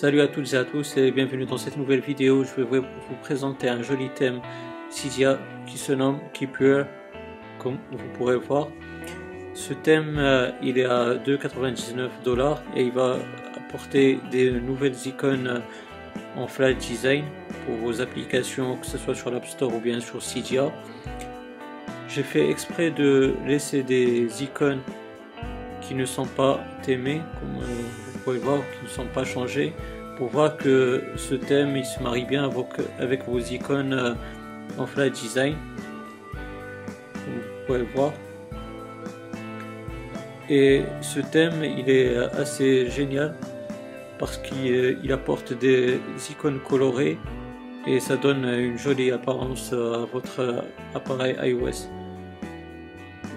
Salut à toutes et à tous et bienvenue dans cette nouvelle vidéo. Je vais vous présenter un joli thème Cydia qui se nomme Keep Pure, comme vous pourrez voir. Ce thème, euh, il est à 2,99 dollars et il va apporter des nouvelles icônes en flat design pour vos applications, que ce soit sur l'App Store ou bien sur Cydia. J'ai fait exprès de laisser des icônes qui ne sont pas aimées, euh, pouvez voir, qui ne sont pas changées, pour voir que ce thème il se marie bien avec, vos icônes euh, en flat design. Vous pouvez voir. Et ce thème il est assez génial parce qu'il apporte des icônes colorées et ça donne une jolie apparence à votre appareil iOS.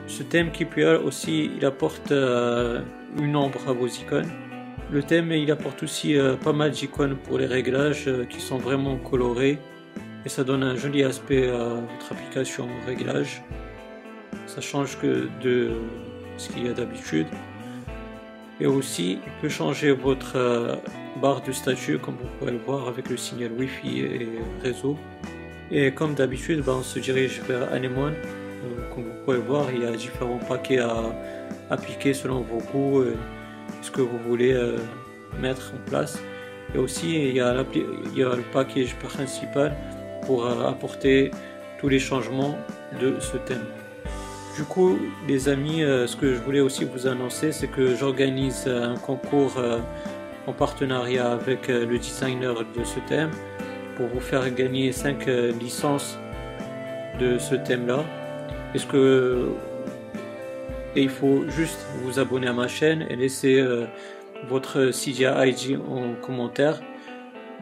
Ce thème KeepUR aussi, il apporte euh, une ombre à vos icônes. Le thème, il apporte aussi euh, pas mal d'icônes pour les réglages euh, qui sont vraiment colorés et ça donne un joli aspect à votre application réglage. Ça change que de ce qu'il y a d'habitude. Et aussi, il peut changer votre barre de statut comme vous pouvez le voir avec le signal Wi-Fi et réseau. Et comme d'habitude, ben, on se dirige vers Anemone comme vous pouvez voir, il y a différents paquets à appliquer selon vos goûts, ce que vous voulez euh, mettre en place. Et aussi, il y a, le package principal pour euh, apporter tous les changements de ce thème. Du coup, les amis, euh, ce que je voulais aussi vous annoncer, c'est que j'organise un concours en partenariat avec le designer de ce thème pour vous faire gagner 5 licences de ce thème-là. Est-ce que et il faut juste vous abonner à ma chaîne et laisser euh, votre Cydia ID en commentaire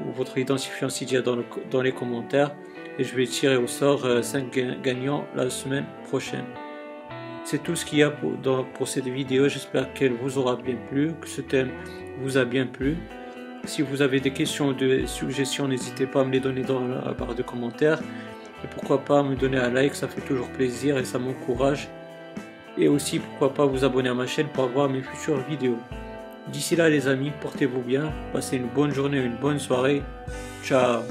ou votre identifiant dans, dans, les commentaires et je vais tirer au sort 5 euh, gagnants la semaine prochaine. C'est tout ce qu'il y a pour, pour cette vidéo. J'espère qu'elle vous aura bien plu, que ce thème vous a bien plu. Si vous avez des questions ou des suggestions, n'hésitez pas à me les donner dans la barre de commentaires. Et pourquoi pas me donner un like, ça fait toujours plaisir et ça m'encourage. Et aussi pourquoi pas vous abonner à ma chaîne pour avoir mes futures vidéos. D'ici là les amis, portez-vous bien, passez une bonne journée, une bonne soirée. Ciao